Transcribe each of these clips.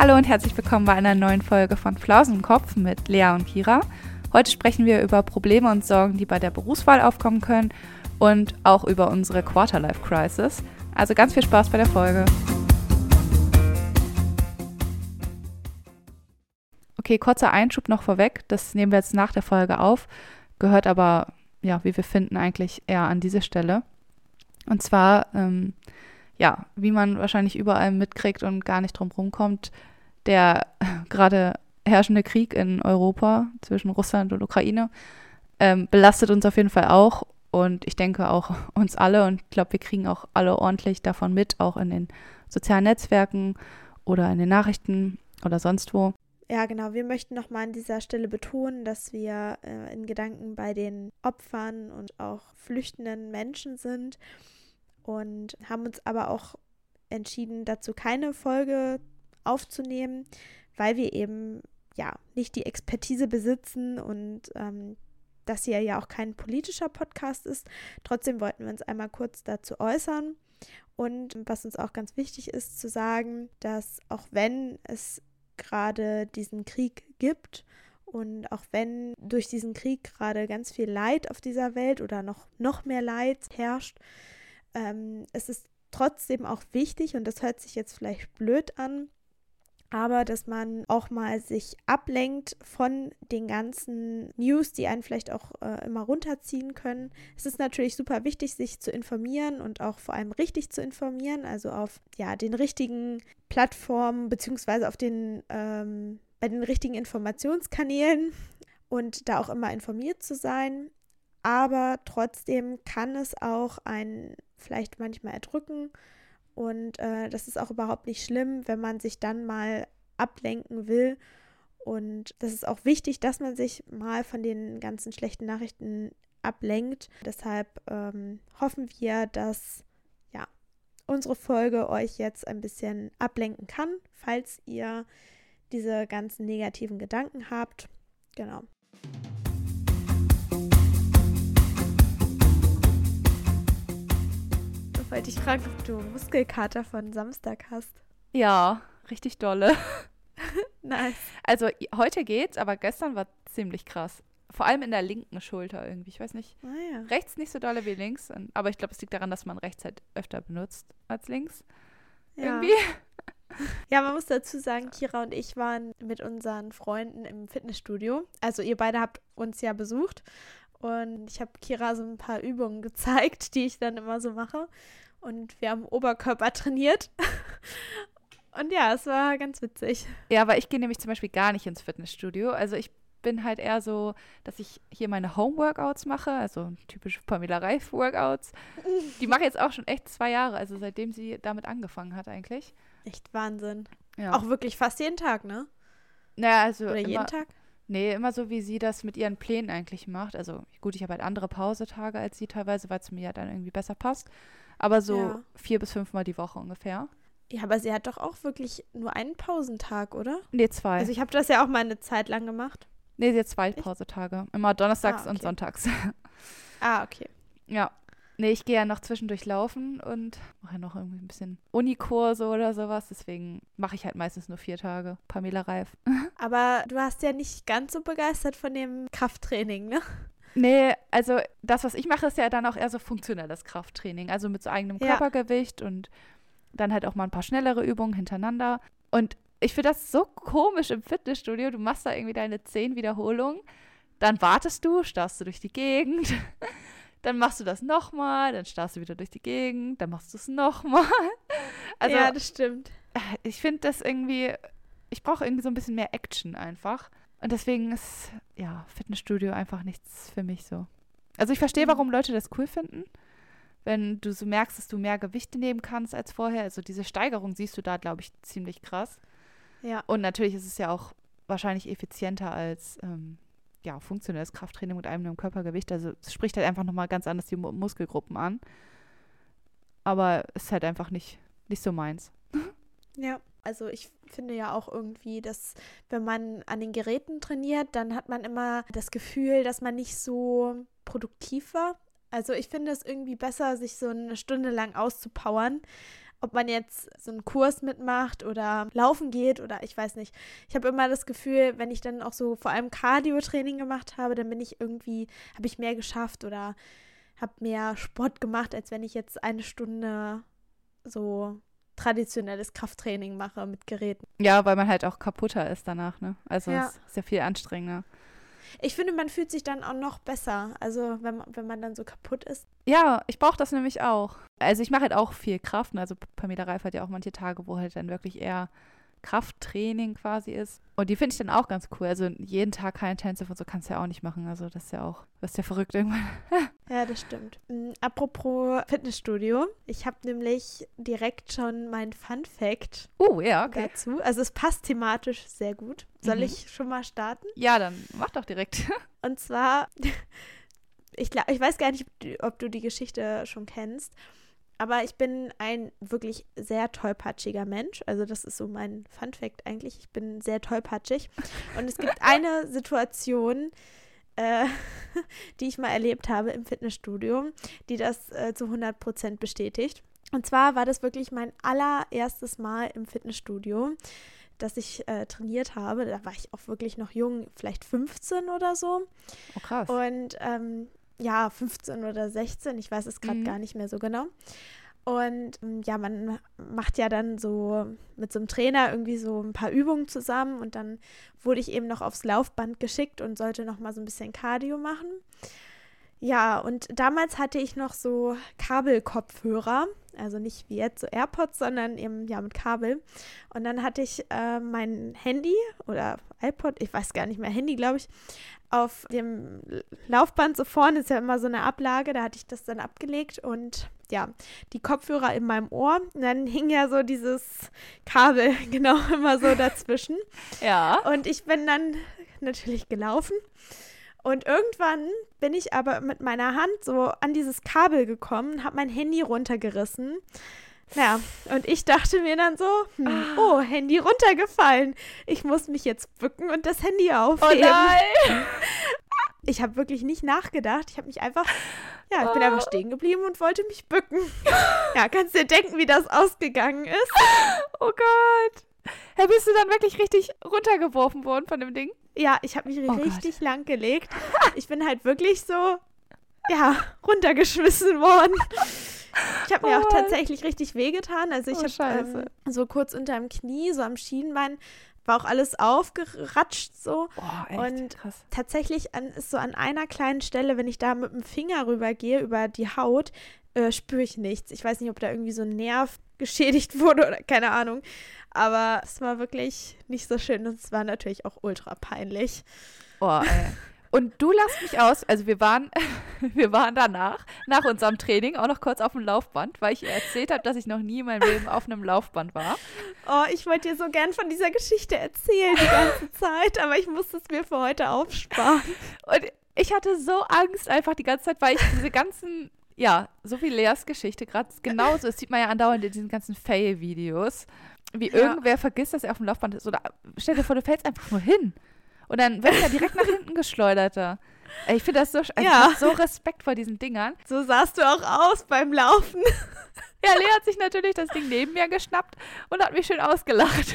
Hallo und herzlich willkommen bei einer neuen Folge von Flausen im Kopf mit Lea und Kira. Heute sprechen wir über Probleme und Sorgen, die bei der Berufswahl aufkommen können und auch über unsere Quarterlife Crisis. Also ganz viel Spaß bei der Folge. Okay, kurzer Einschub noch vorweg. Das nehmen wir jetzt nach der Folge auf, gehört aber, ja, wie wir finden, eigentlich eher an diese Stelle. Und zwar, ähm, ja, wie man wahrscheinlich überall mitkriegt und gar nicht drum rumkommt, der gerade herrschende Krieg in Europa zwischen Russland und Ukraine ähm, belastet uns auf jeden Fall auch und ich denke auch uns alle und ich glaube, wir kriegen auch alle ordentlich davon mit, auch in den sozialen Netzwerken oder in den Nachrichten oder sonst wo. Ja, genau. Wir möchten nochmal an dieser Stelle betonen, dass wir äh, in Gedanken bei den Opfern und auch flüchtenden Menschen sind und haben uns aber auch entschieden, dazu keine Folge aufzunehmen, weil wir eben ja nicht die Expertise besitzen und ähm, das hier ja auch kein politischer Podcast ist. Trotzdem wollten wir uns einmal kurz dazu äußern. Und was uns auch ganz wichtig ist zu sagen, dass auch wenn es gerade diesen Krieg gibt und auch wenn durch diesen Krieg gerade ganz viel Leid auf dieser Welt oder noch, noch mehr Leid herrscht, ähm, es ist trotzdem auch wichtig, und das hört sich jetzt vielleicht blöd an, aber dass man auch mal sich ablenkt von den ganzen News, die einen vielleicht auch äh, immer runterziehen können. Es ist natürlich super wichtig, sich zu informieren und auch vor allem richtig zu informieren, also auf ja den richtigen Plattformen beziehungsweise auf den ähm, bei den richtigen Informationskanälen und da auch immer informiert zu sein. Aber trotzdem kann es auch einen vielleicht manchmal erdrücken und äh, das ist auch überhaupt nicht schlimm, wenn man sich dann mal ablenken will. Und das ist auch wichtig, dass man sich mal von den ganzen schlechten Nachrichten ablenkt. Deshalb ähm, hoffen wir, dass ja, unsere Folge euch jetzt ein bisschen ablenken kann, falls ihr diese ganzen negativen Gedanken habt. Genau. Wollte ich fragen, ob du Muskelkater von Samstag hast. Ja, richtig dolle. nice. Also heute geht's, aber gestern war ziemlich krass. Vor allem in der linken Schulter irgendwie. Ich weiß nicht. Ah, ja. Rechts nicht so dolle wie links. Aber ich glaube, es liegt daran, dass man rechts halt öfter benutzt als links. Ja. Irgendwie. Ja, man muss dazu sagen, Kira und ich waren mit unseren Freunden im Fitnessstudio. Also ihr beide habt uns ja besucht und ich habe Kira so ein paar Übungen gezeigt, die ich dann immer so mache. Und wir haben Oberkörper trainiert. Und ja, es war ganz witzig. Ja, aber ich gehe nämlich zum Beispiel gar nicht ins Fitnessstudio. Also ich bin halt eher so, dass ich hier meine Home-Workouts mache, also typische Pamela Reif-Workouts. Die mache ich jetzt auch schon echt zwei Jahre, also seitdem sie damit angefangen hat eigentlich. Echt Wahnsinn. Ja. Auch wirklich fast jeden Tag, ne? Naja, also. Oder immer, jeden Tag? Nee, immer so, wie sie das mit ihren Plänen eigentlich macht. Also gut, ich habe halt andere Pausetage als sie teilweise, weil es mir ja dann irgendwie besser passt. Aber so ja. vier bis fünfmal die Woche ungefähr. Ja, aber sie hat doch auch wirklich nur einen Pausentag, oder? Nee, zwei. Also ich habe das ja auch mal eine Zeit lang gemacht. Nee, sie hat zwei Pausetage. Immer donnerstags ah, okay. und sonntags. Ah, okay. Ja. Nee, ich gehe ja noch zwischendurch laufen und mache ja noch irgendwie ein bisschen Unikurse oder sowas. Deswegen mache ich halt meistens nur vier Tage. Pamela Reif. Aber du hast ja nicht ganz so begeistert von dem Krafttraining, ne? Nee, also das, was ich mache, ist ja dann auch eher so funktionelles Krafttraining. Also mit so eigenem ja. Körpergewicht und dann halt auch mal ein paar schnellere Übungen hintereinander. Und ich finde das so komisch im Fitnessstudio. Du machst da irgendwie deine zehn Wiederholungen, dann wartest du, starrst du durch die Gegend, dann machst du das nochmal, dann starrst du wieder durch die Gegend, dann machst du es nochmal. Also, ja, das stimmt. Ich finde das irgendwie, ich brauche irgendwie so ein bisschen mehr Action einfach. Und deswegen ist, ja, Fitnessstudio einfach nichts für mich so. Also ich verstehe, mhm. warum Leute das cool finden. Wenn du so merkst, dass du mehr Gewichte nehmen kannst als vorher. Also diese Steigerung siehst du da, glaube ich, ziemlich krass. Ja. Und natürlich ist es ja auch wahrscheinlich effizienter als ähm, ja, funktionelles Krafttraining mit einem Körpergewicht. Also es spricht halt einfach nochmal ganz anders die Muskelgruppen an. Aber es ist halt einfach nicht, nicht so meins. Ja. Also ich finde ja auch irgendwie, dass wenn man an den Geräten trainiert, dann hat man immer das Gefühl, dass man nicht so produktiv war. Also ich finde es irgendwie besser, sich so eine Stunde lang auszupowern, ob man jetzt so einen Kurs mitmacht oder laufen geht oder ich weiß nicht. Ich habe immer das Gefühl, wenn ich dann auch so vor allem Cardio-Training gemacht habe, dann bin ich irgendwie, habe ich mehr geschafft oder habe mehr Sport gemacht, als wenn ich jetzt eine Stunde so traditionelles Krafttraining mache mit Geräten. Ja, weil man halt auch kaputter ist danach, ne? Also Ja. es ist ja viel anstrengender. Ich finde, man fühlt sich dann auch noch besser. Also wenn, man- wenn man dann so kaputt ist. Ja, ich brauche das nämlich auch. Also ich mache halt auch viel Kraft. ne? Also Pamela Reif hat ja auch manche Tage, wo halt dann wirklich eher Krafttraining quasi ist. Und die finde ich dann auch ganz cool. Also jeden Tag kein Tänze und so kannst du ja auch nicht machen. Also das ist ja auch, das ist ja verrückt irgendwann. Ja, das stimmt. Mm, Apropos Fitnessstudio. Ich habe nämlich direkt schon mein Fun Fact Uh, ja, okay. dazu. Also es passt thematisch sehr gut. Soll Mhm. ich schon mal starten? Ja, dann mach doch direkt. Und zwar, ich, glaub, ich weiß gar nicht, ob du, die Geschichte schon kennst, aber ich bin ein wirklich sehr tollpatschiger Mensch. Also das ist so mein Fun Fact eigentlich. Ich bin sehr tollpatschig. Und es gibt eine Situation, äh, die ich mal erlebt habe im Fitnessstudio, die das äh, zu 100% bestätigt. Und zwar war das wirklich mein allererstes Mal im Fitnessstudio, dass ich äh, trainiert habe. Da war ich auch wirklich noch jung, vielleicht 15 oder so. Oh, krass. Und ähm, ja, 15 oder 16, ich weiß es gerade Mhm. gar nicht mehr so genau. Und ähm, ja, man macht ja dann so mit so einem Trainer irgendwie so ein paar Übungen zusammen und dann wurde ich eben noch aufs Laufband geschickt und sollte noch mal so ein bisschen Cardio machen. Ja, und damals hatte ich noch so Kabelkopfhörer, also nicht wie jetzt so AirPods, sondern eben ja mit Kabel. Und dann hatte ich äh, mein Handy oder iPod, ich weiß gar nicht mehr, Handy glaube ich, auf dem Laufband so vorne ist ja immer so eine Ablage, da hatte ich das dann abgelegt und ja, die Kopfhörer in meinem Ohr. Und dann hing ja so dieses Kabel genau immer so dazwischen. ja. Und ich bin dann natürlich gelaufen. Und irgendwann bin ich aber mit meiner Hand so an dieses Kabel gekommen, habe mein Handy runtergerissen. Ja, und ich dachte mir dann so, hm, oh, Handy runtergefallen. Ich muss mich jetzt bücken und das Handy Oh aufheben. nein. Ich habe wirklich nicht nachgedacht. Ich habe mich einfach, ja, ich bin Oh. einfach stehen geblieben und wollte mich bücken. Ja, kannst dir denken, wie das ausgegangen ist. Oh Gott. Hey, bist du dann wirklich richtig runtergeworfen worden von dem Ding? Ja, ich habe mich Oh Gott. richtig lang gelegt. Ich bin halt wirklich so, ja, runtergeschmissen worden. Ich habe mir Oh auch Mann. tatsächlich richtig wehgetan. Also ich Oh, habe ähm, so kurz unterm Knie, so am Schienbein, war auch alles aufgeratscht so. Echt Und- krass. Tatsächlich an, ist so an einer kleinen Stelle, wenn ich da mit dem Finger rübergehe über die Haut, äh, spüre ich nichts. Ich weiß nicht, ob da irgendwie so ein Nerv geschädigt wurde oder keine Ahnung. Aber es war wirklich nicht so schön und es war natürlich auch ultra peinlich. Oh, ey. Und du lachst mich aus. Also wir waren, wir waren danach, nach unserem Training, auch noch kurz auf dem Laufband, weil ich ihr erzählt habe, dass ich noch nie in meinem Leben auf einem Laufband war. Oh, ich wollte dir so gern von dieser Geschichte erzählen die ganze Zeit, aber ich musste es mir für heute aufsparen. Und ich hatte so Angst einfach die ganze Zeit, weil ich diese ganzen, ja, so wie Leas Geschichte gerade genauso, das sieht man ja andauernd in diesen ganzen Fail-Videos, wie Ja. irgendwer vergisst, dass er auf dem Laufband ist. Oder stell dir vor, du fällst einfach nur hin. Und dann wird er direkt nach hinten geschleudert. da. Ich finde das so, Ja. ich hab so Respekt vor diesen Dingern. So sahst du auch aus beim Laufen. Ja, Lea hat sich natürlich das Ding neben mir geschnappt und hat mich schön ausgelacht.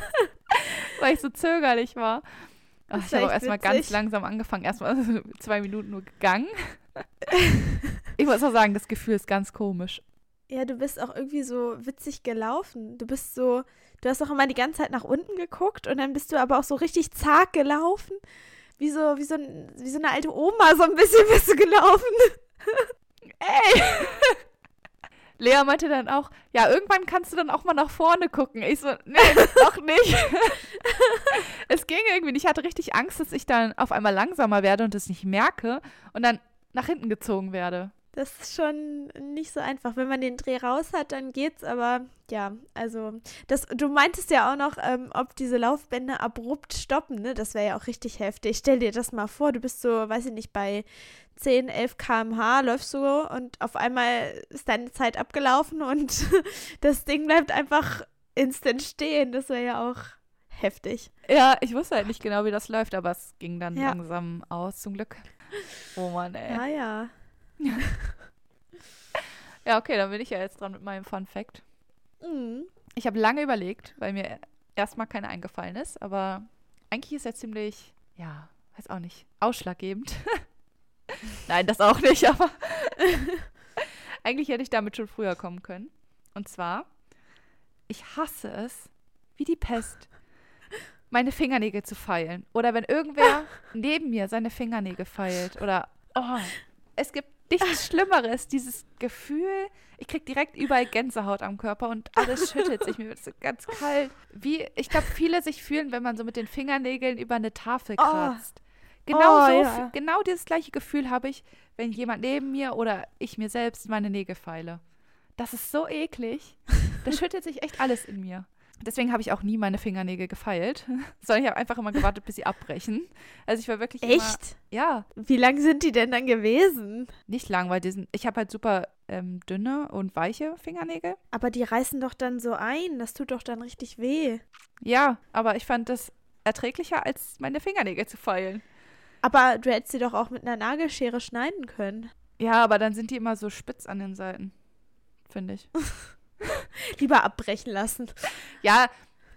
Weil ich so zögerlich war. Ach, ich habe auch erstmal ganz langsam angefangen. Erstmal zwei Minuten nur gegangen. Ich muss auch sagen, das Gefühl ist ganz komisch. Ja, du bist auch irgendwie so witzig gelaufen. Du bist so, du hast auch immer die ganze Zeit nach unten geguckt und dann bist du aber auch so richtig zart gelaufen. Wie so, wie so, wie so eine alte Oma, so ein bisschen bist du gelaufen. Ey! Lea meinte dann auch, ja, irgendwann kannst du dann auch mal nach vorne gucken. Ich so, nee, noch nicht. es ging irgendwie nicht. Ich hatte richtig Angst, dass ich dann auf einmal langsamer werde und es nicht merke und dann nach hinten gezogen werde. Das ist schon nicht so einfach. Wenn man den Dreh raus hat, dann geht's, aber ja, also das, du meintest ja auch noch, ähm, ob diese Laufbänder abrupt stoppen, ne? Das wäre ja auch richtig heftig. Stell dir das mal vor, du bist so, weiß ich nicht, bei 10, 11 km/h läufst du und auf einmal ist deine Zeit abgelaufen und das Ding bleibt einfach instant stehen. Das wäre ja auch heftig. Ja, ich wusste halt nicht genau, wie das läuft, aber es ging dann Ja. langsam aus, zum Glück. Oh Mann, ey. Ja, ja. Ja, okay, dann bin ich ja jetzt dran mit meinem Fun Fact. Mhm. Ich habe lange überlegt, weil mir erstmal keiner eingefallen ist, aber eigentlich ist er ziemlich, ja, weiß auch nicht, ausschlaggebend. Nein, das auch nicht, aber eigentlich hätte ich damit schon früher kommen können. Und zwar, ich hasse es, wie die Pest, meine Fingernägel zu feilen. Oder wenn irgendwer neben mir seine Fingernägel feilt. Oder, oh, es gibt nichts Schlimmeres, dieses Gefühl, ich krieg direkt überall Gänsehaut am Körper und alles schüttelt sich, mir wird so ganz kalt. Wie, ich glaube, viele sich fühlen, wenn man so mit den Fingernägeln über eine Tafel Oh. kratzt. Genau, Oh, so, ja. genau dieses gleiche Gefühl habe ich, wenn jemand neben mir oder ich mir selbst meine Nägel feile. Das ist so eklig. Da schüttelt sich echt alles in mir. Deswegen habe ich auch nie meine Fingernägel gefeilt, sondern ich habe einfach immer gewartet, bis sie abbrechen. Also ich war wirklich immer, Echt? ja, Wie lang sind die denn dann gewesen? nicht lang, weil diesen, ich habe halt super ähm, dünne und weiche Fingernägel. Aber die reißen doch dann so ein. Das tut doch dann richtig weh. Ja, aber ich fand das erträglicher, als meine Fingernägel zu feilen. Aber du hättest sie doch auch mit einer Nagelschere schneiden können. Ja, aber dann sind die immer so spitz an den Seiten, finde ich. Lieber abbrechen lassen. Ja,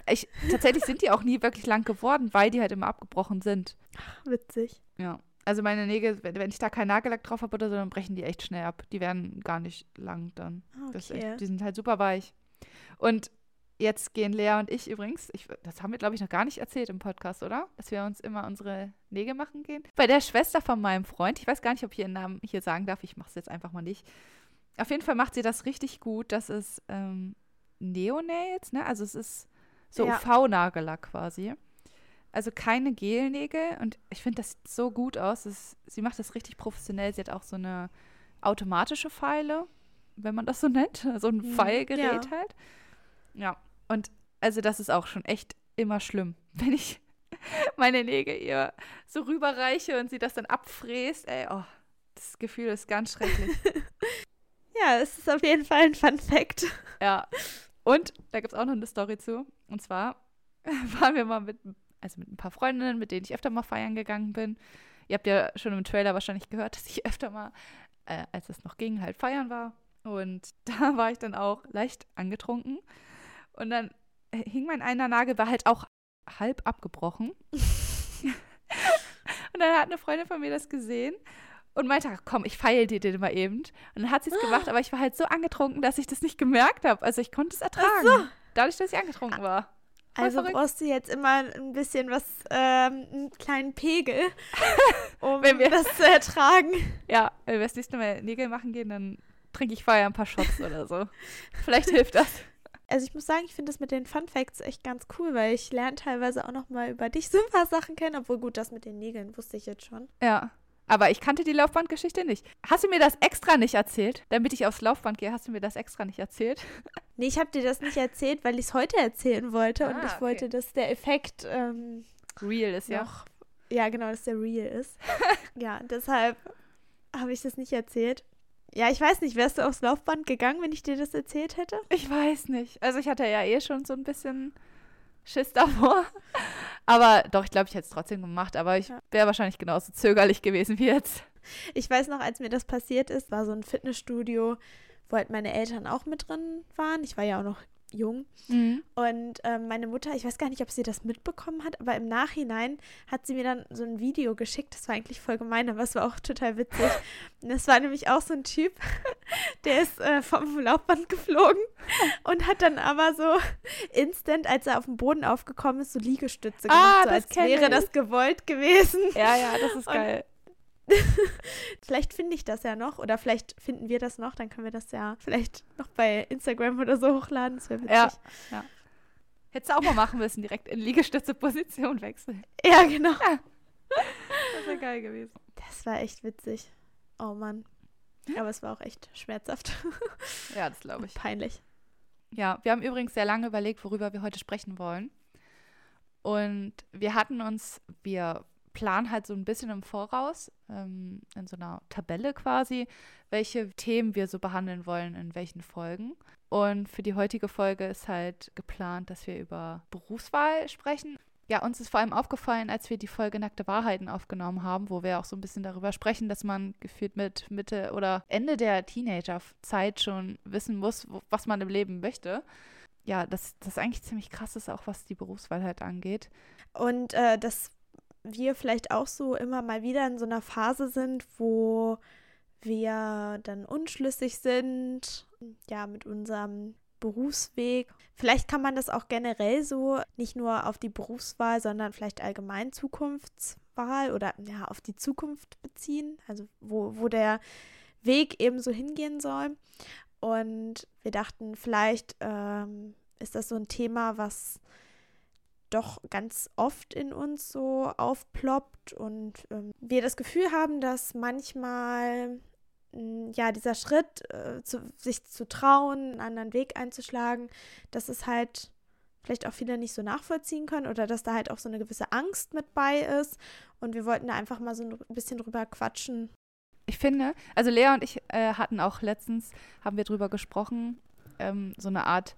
ich, tatsächlich sind die auch nie wirklich lang geworden, weil die halt immer abgebrochen sind. Witzig. Ja. Also meine Nägel, wenn, wenn ich da keinen Nagellack drauf habe oder so, dann brechen die echt schnell ab. Die werden gar nicht lang dann. Das ist Okay. echt, die sind halt super weich. Und jetzt gehen Lea und ich übrigens, ich, das haben wir, glaube ich, noch gar nicht erzählt im Podcast, oder? Dass wir uns immer unsere Nägel machen gehen. Bei der Schwester von meinem Freund, ich weiß gar nicht, ob ich ihren Namen hier sagen darf, ich mache es jetzt einfach mal nicht. Auf jeden Fall macht sie das richtig gut. Das ist ähm, Neonails, ne? Also es ist so Ja. UV-Nagellack quasi. Also keine Gelnägel und ich finde, das sieht so gut aus. Das, sie macht das richtig professionell. Sie hat auch so eine automatische Pfeile, wenn man das so nennt. So ein Mhm, Pfeilgerät ja. halt. Ja, und also das ist auch schon echt immer schlimm, wenn ich meine Nägel ihr so rüberreiche und sie das dann abfräst. Ey, oh, das Gefühl ist ganz schrecklich. Ja, es ist auf jeden Fall ein Fun Fact. Ja. Und da gibt es auch noch eine Story zu. Und zwar waren wir mal mit, also mit ein paar Freundinnen, mit denen ich öfter mal feiern gegangen bin. Ihr habt ja schon im Trailer wahrscheinlich gehört, dass ich öfter mal, äh, als es noch ging, halt feiern war. Und da war ich dann auch leicht angetrunken. Und dann äh, hing mein einer Nagel, war halt auch halb abgebrochen. und dann hat eine Freundin von mir das gesehen und meinte, komm, ich feile dir den mal eben. Und dann hat sie es gemacht, aber ich war halt so angetrunken, dass ich das nicht gemerkt habe. Also ich konnte es ertragen. Dadurch, dass ich angetrunken war. Voll Also verrückt. brauchst du jetzt immer ein bisschen was, ähm, einen kleinen Pegel, um Wenn wir- das zu ertragen. Ja, wenn wir das nächste Mal Nägel machen gehen, dann trinke ich vorher ein paar Shots oder so. Vielleicht hilft das. Also ich muss sagen, ich finde das mit den Fun Facts echt ganz cool, weil ich lerne teilweise auch noch mal über dich so ein paar Sachen kennen, obwohl gut, das mit den Nägeln wusste ich jetzt schon. Ja. Aber ich kannte die Laufbandgeschichte nicht. Hast du mir das extra nicht erzählt? Damit ich aufs Laufband gehe, hast du mir das extra nicht erzählt? Nee, ich habe dir das nicht erzählt, weil ich es heute erzählen wollte und Ah, ich okay. wollte, dass der Effekt ähm, Real ist ja. noch, ja genau, dass der real ist. ja, deshalb habe ich das nicht erzählt. Ja, ich weiß nicht, wärst du aufs Laufband gegangen, wenn ich dir das erzählt hätte? Ich weiß nicht. Also ich hatte ja eh schon so ein bisschen Schiss davor. Aber doch, ich glaube, ich hätte es trotzdem gemacht. Aber ich wäre wahrscheinlich genauso zögerlich gewesen wie jetzt. Ich weiß noch, als mir das passiert ist, war so ein Fitnessstudio, wo halt meine Eltern auch mit drin waren. Ich war ja auch noch jung. Und ähm, meine Mutter, ich weiß gar nicht, ob sie das mitbekommen hat, aber im Nachhinein hat sie mir dann so ein Video geschickt. Das war eigentlich voll gemein, aber es war auch total witzig. Das war nämlich auch so ein Typ, der ist äh, vom Laufband geflogen und hat dann aber so instant, als er auf dem Boden aufgekommen ist, so Liegestütze Ah, gemacht, so das als wäre ich. das gewollt gewesen. Ja, ja, das ist Und- geil. Vielleicht finde ich das ja noch oder vielleicht finden wir das noch, dann können wir das ja vielleicht noch bei Instagram oder so hochladen. Das wäre witzig. Ja, ja. Hättest du auch mal machen müssen, direkt in Liegestütze-Position wechseln. ja genau. Das wäre geil gewesen. Das war echt witzig. Oh Mann. Aber es war auch echt schmerzhaft. Ja, das glaube ich. Peinlich. Ja, wir haben übrigens sehr lange überlegt, worüber wir heute sprechen wollen. Und wir hatten uns, wir planen halt so ein bisschen im Voraus, ähm, in so einer Tabelle quasi, welche Themen wir so behandeln wollen, in welchen Folgen. Und für die heutige Folge ist halt geplant, dass wir über Berufswahl sprechen. ja, uns ist vor allem aufgefallen, als wir die Folge Nackte Wahrheiten aufgenommen haben, wo wir auch so ein bisschen darüber sprechen, dass man gefühlt mit Mitte oder Ende der Teenagerzeit schon wissen muss, was man im Leben möchte. Ja, das, das eigentlich ziemlich krass ist, auch was die Berufswahl halt angeht. Und äh, dass wir vielleicht auch so immer mal wieder in so einer Phase sind, wo wir dann unschlüssig sind, ja, mit unserem Berufsweg. Vielleicht kann man das auch generell so nicht nur auf die Berufswahl, sondern vielleicht allgemein Zukunftswahl oder ja, auf die Zukunft beziehen, also wo, wo der Weg eben so hingehen soll. Und wir dachten, vielleicht ähm, ist das so ein Thema, was doch ganz oft in uns so aufploppt und ähm, wir das Gefühl haben, dass manchmal ja, dieser Schritt, äh, zu, sich zu trauen, einen anderen Weg einzuschlagen, dass es halt vielleicht auch viele nicht so nachvollziehen können oder dass da halt auch so eine gewisse Angst mit bei ist. Und wir wollten da einfach mal so ein bisschen drüber quatschen. Ich finde, also Lea und ich äh, hatten auch letztens, haben wir drüber gesprochen, ähm, so eine Art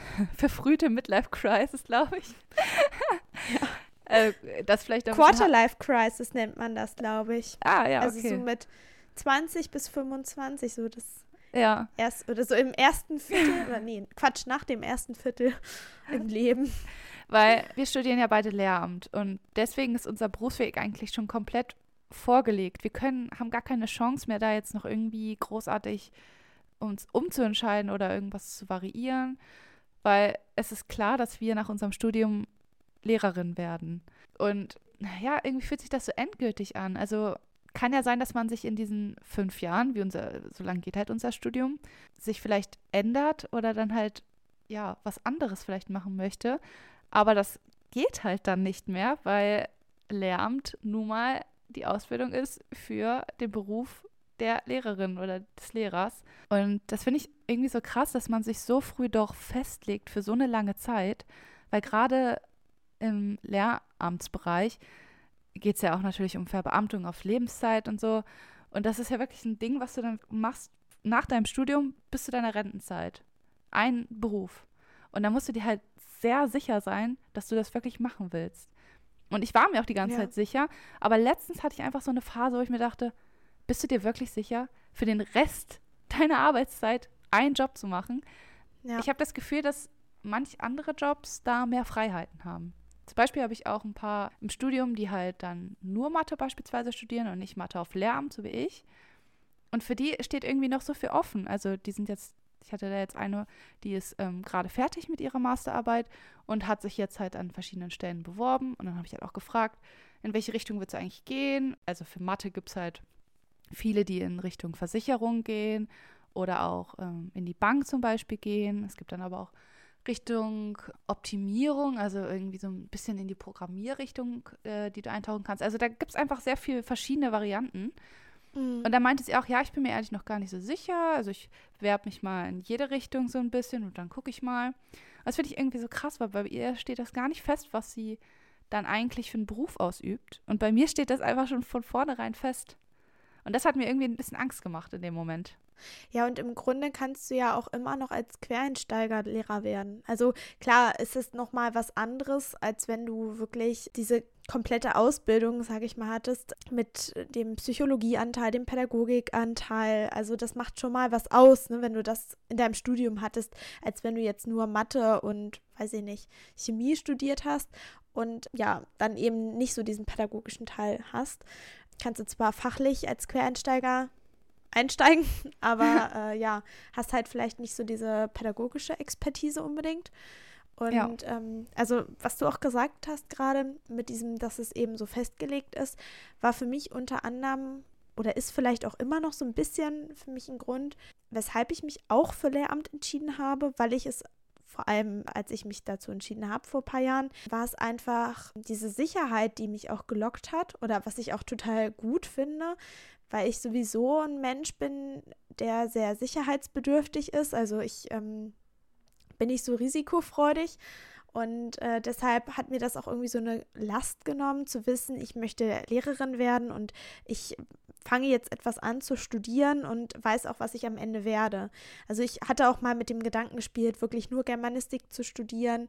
verfrühte Midlife-Crisis, glaube ich. ja. äh, das vielleicht Quarter-Life-Crisis nennt man das, glaube ich. Ah, ja, also okay. so mit 20 bis 25, so das ja. erst oder so im ersten Viertel oder nee, Quatsch, nach dem ersten Viertel im Leben. Weil wir studieren ja beide Lehramt und deswegen ist unser Berufsweg eigentlich schon komplett vorgelegt. Wir können, haben gar keine Chance mehr, da jetzt noch irgendwie großartig uns umzuentscheiden oder irgendwas zu variieren, weil es ist klar, dass wir nach unserem Studium Lehrerin werden. Und ja, irgendwie fühlt sich das so endgültig an. Also kann ja sein, dass man sich in diesen fünf Jahren, wie unser, so lange geht halt unser Studium, sich vielleicht ändert oder dann halt, ja, was anderes vielleicht machen möchte. Aber das geht halt dann nicht mehr, weil Lehramt nun mal die Ausbildung ist für den Beruf der Lehrerin oder des Lehrers. Und das finde ich irgendwie so krass, dass man sich so früh doch festlegt für so eine lange Zeit, weil gerade im Lehramtsbereich geht es ja auch natürlich um Verbeamtung auf Lebenszeit und so. Und das ist ja wirklich ein Ding, was du dann machst nach deinem Studium bis zu deiner Rentenzeit. Ein Beruf. Und da musst du dir halt sehr sicher sein, dass du das wirklich machen willst. Und ich war mir auch die ganze ja. Zeit sicher, aber letztens hatte ich einfach so eine Phase, wo ich mir dachte, bist du dir wirklich sicher, für den Rest deiner Arbeitszeit einen Job zu machen? Ja. Ich habe das Gefühl, dass manch andere Jobs da mehr Freiheiten haben. Zum Beispiel habe ich auch ein paar im Studium, die halt dann nur Mathe beispielsweise studieren und nicht Mathe auf Lehramt, so wie ich. Und für die steht irgendwie noch so viel offen. Also die sind jetzt, ich hatte da jetzt eine, die ist ähm, gerade fertig mit ihrer Masterarbeit und hat sich jetzt halt an verschiedenen Stellen beworben. Und dann habe ich halt auch gefragt, in welche Richtung wird es eigentlich gehen? Also für Mathe gibt es halt viele, die in Richtung Versicherung gehen oder auch ähm, in die Bank zum Beispiel gehen. Es gibt dann aber auch Richtung Optimierung, also irgendwie so ein bisschen in die Programmierrichtung, äh, die du eintauchen kannst. Also da gibt es einfach sehr viele verschiedene Varianten. Mhm. Und da meinte sie auch, ja, ich bin mir ehrlich noch gar nicht so sicher. Also ich bewerbe mich mal in jede Richtung so ein bisschen und dann gucke ich mal. Das finde ich irgendwie so krass, weil bei ihr steht das gar nicht fest, was sie dann eigentlich für einen Beruf ausübt. Und bei mir steht das einfach schon von vornherein fest. Und das hat mir irgendwie ein bisschen Angst gemacht in dem Moment. Ja, und im Grunde kannst du ja auch immer noch als Quereinsteiger Lehrer werden. Also klar, ist es nochmal was anderes, als wenn du wirklich diese komplette Ausbildung, sage ich mal, hattest mit dem Psychologieanteil, dem Pädagogikanteil. Also das macht schon mal was aus, ne, wenn du das in deinem Studium hattest, als wenn du jetzt nur Mathe und, weiß ich nicht, Chemie studiert hast und ja, dann eben nicht so diesen pädagogischen Teil hast. Kannst du zwar fachlich als Quereinsteiger einsteigen, aber äh, ja, hast halt vielleicht nicht so diese pädagogische Expertise unbedingt. Und ja. ähm, also, was du auch gesagt hast gerade mit diesem, dass es eben so festgelegt ist, war für mich unter anderem oder ist vielleicht auch immer noch so ein bisschen für mich ein Grund, weshalb ich mich auch für Lehramt entschieden habe, weil ich es vor allem als ich mich dazu entschieden habe vor ein paar Jahren, war es einfach diese Sicherheit, die mich auch gelockt hat oder was ich auch total gut finde, weil ich sowieso ein Mensch bin, der sehr sicherheitsbedürftig ist. Also ich ähm, bin nicht so risikofreudig und äh, deshalb hat mir das auch irgendwie so eine Last genommen, zu wissen, ich möchte Lehrerin werden und ich fange jetzt etwas an zu studieren und weiß auch, was ich am Ende werde. Also ich hatte auch mal mit dem Gedanken gespielt, wirklich nur Germanistik zu studieren